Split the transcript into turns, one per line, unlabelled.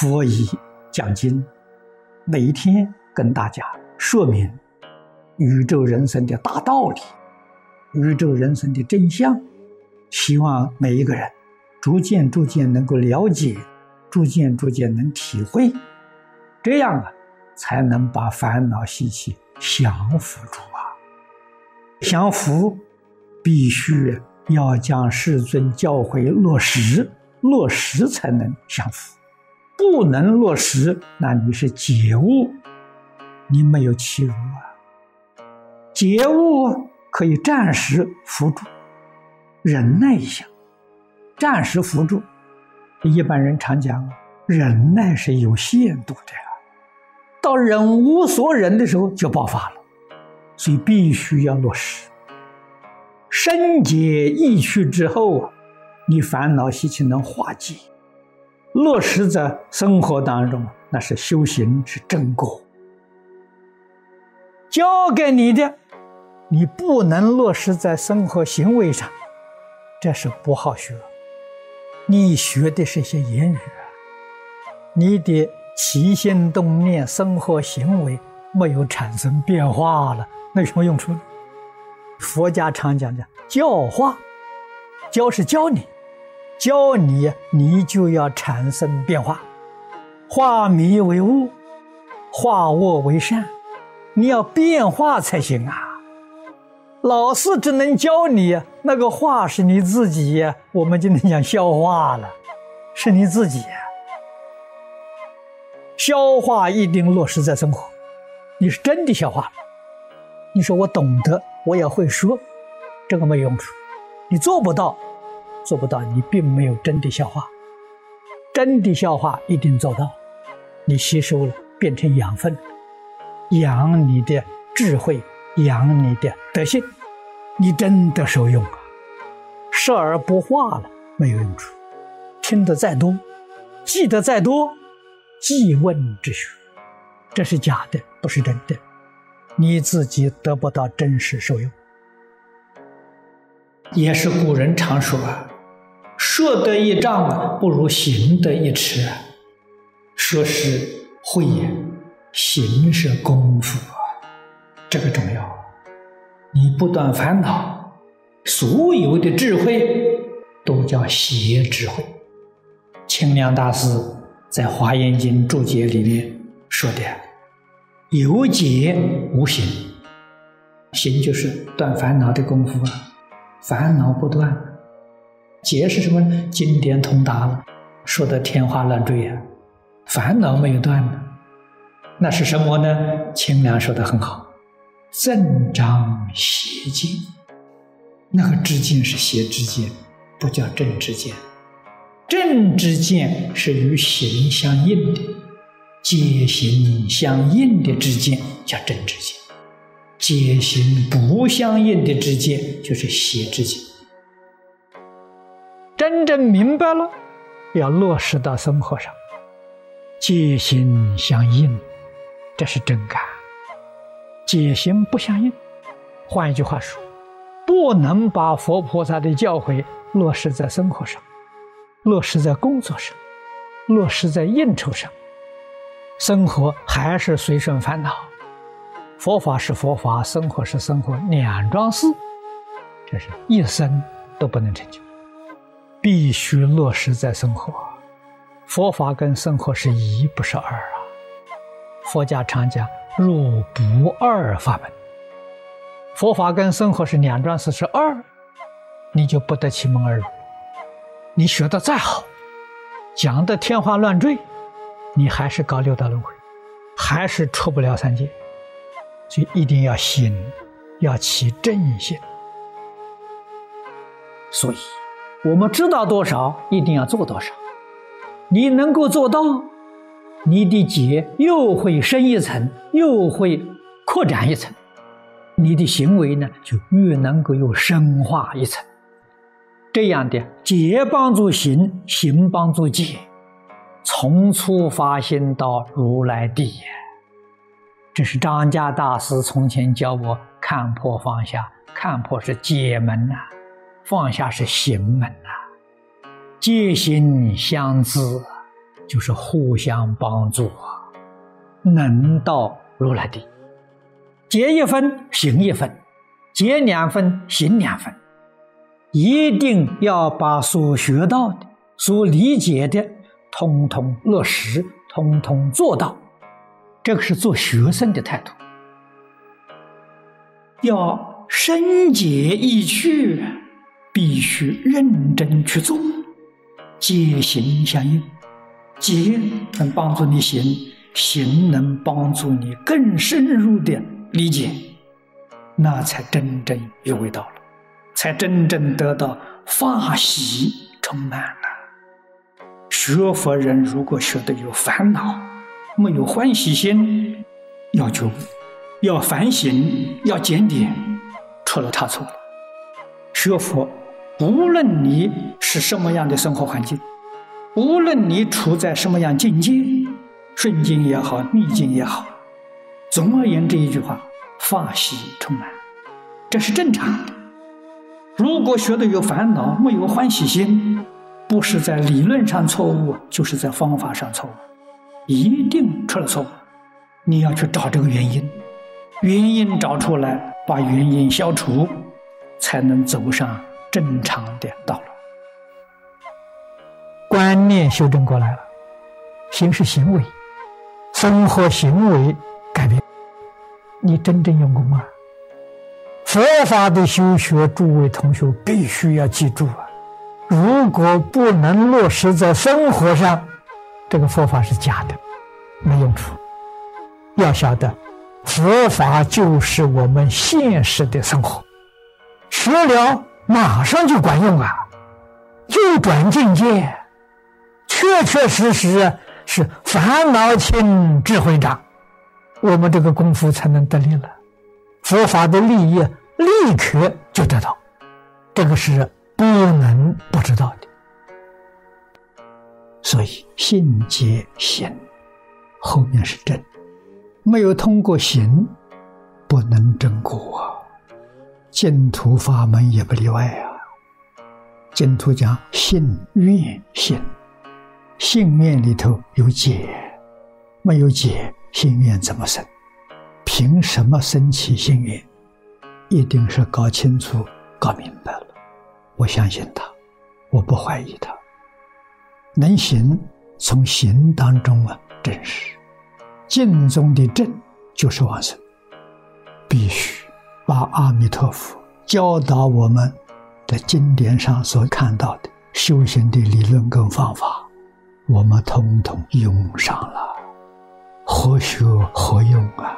佛以讲经，每一天跟大家说明宇宙人生的大道理、宇宙人生的真相，希望每一个人逐渐逐渐能够了解，逐渐逐渐能体会，这样啊，才能把烦恼习气降服住啊。降服必须要将世尊教诲落实，落实才能降服。不能落实，那你是解悟，你没有欺辱啊。解悟可以暂时扶住，忍耐一下，暂时扶住。一般人常讲，忍耐是有限度的，到忍无所忍的时候就爆发了，所以必须要落实。身解意去之后，你烦恼习气能化解。落实在生活当中，那是修行是正果。教给你的，你不能落实在生活行为上，这是不好学。你学的是些言语，你的起心动念、生活行为没有产生变化了，那有什么用处呢？佛家常讲的教化，教是教你。教你，你就要产生变化，化迷为悟，化恶为善，你要变化才行啊！老师只能教你那个化是你自己，我们今天讲消化了，是你自己。消化一定落实在生活，你是真的消化了。你说我懂得，我也会说，这个没用处，你做不到。做不到，你并没有真的消化。真的消化一定做到，你吸收了，变成养分，养你的智慧，养你的德性，你真的受用啊！视而不化了，没有用处。听得再多，记得再多，记问之学，这是假的，不是真的，你自己得不到真实受用。也是古人常说啊。说得一丈啊，不如行得一尺啊。说是慧眼，行是功夫啊，这个重要。你不断烦恼，所有的智慧都叫邪智慧。清凉大师在《华严经》注解里面说的：“有解无行，行就是断烦恼的功夫啊，烦恼不断。”解是什么？经典通达了，说的天花乱坠呀，烦恼没有断呢，那是什么呢？清凉说的很好，正章邪见，那个知见是邪知见，不叫正知见。正知见是与行相应的，解行相应的知见叫正知见，解行不相应的之见就是邪之见。真正明白了，要落实到生活上，戒心相应，这是真感；戒心不相应，换一句话说，不能把佛菩萨的教诲落实在生活上，落实在工作上，落实在应酬上，生活还是随顺烦恼。佛法是佛法，生活是生活，两桩事，这是一生都不能成就。必须落实在生活，佛法跟生活是一，不是二啊。佛家常讲“入不二法门”，佛法跟生活是两桩事，是二，你就不得其门而入。你学的再好，讲的天花乱坠，你还是搞六道轮回，还是出不了三界。所以一定要心，要起正心。所以。我们知道多少，一定要做多少。你能够做到，你的结又会深一层，又会扩展一层，你的行为呢，就越能够又深化一层。这样的结帮助行，行帮助结，从初发心到如来地。这是张家大师从前教我看破放下，看破是解门呐。放下是行门呐，戒心相知，就是互相帮助啊，能到如来地，结一分行一分，结两分行两分，一定要把所学到的、所理解的，通通落实，通通做到。这个是做学生的态度，要深解意趣，必须认真去做，解行相应。解能帮助你行，行能帮助你更深入的理解，那才真正有味道了，才真正得到法喜充满了。学佛人如果学的有烦恼，没有欢喜心，要求，要反省，要检点，出了差错了。学佛，无论你是什么样的生活环境。无论你处在什么样境界，顺境也好，逆境也好，总而言之一句话，法喜充满，这是正常的。如果学的有烦恼，没有欢喜心，不是在理论上错误，就是在方法上错误，一定出了错。你要去找这个原因，原因找出来，把原因消除，才能走上正常的道路。观念修正过来了，行是行为，生活行为改变，你真正用功啊！佛法的修学，诸位同学必须要记住啊！如果不能落实在生活上，这个佛法是假的，没用处。要晓得，佛法就是我们现实的生活，学了马上就管用啊，就转境界。确确实实是烦恼轻，智慧长，我们这个功夫才能得力了。佛法的利益立刻就得到，这个是不能不知道的。所以信皆行，后面是正，没有通过行，不能正果啊。净土法门也不例外啊。净土讲信愿行。信念里头有解，没有解，心愿怎么生？凭什么生起心愿？一定是搞清楚、搞明白了。我相信他，我不怀疑他。能行，从行当中啊证实。净中的正就是往生，必须把阿弥陀佛教导我们的经典上所看到的修行的理论跟方法。我们统统用上了，何学何用啊？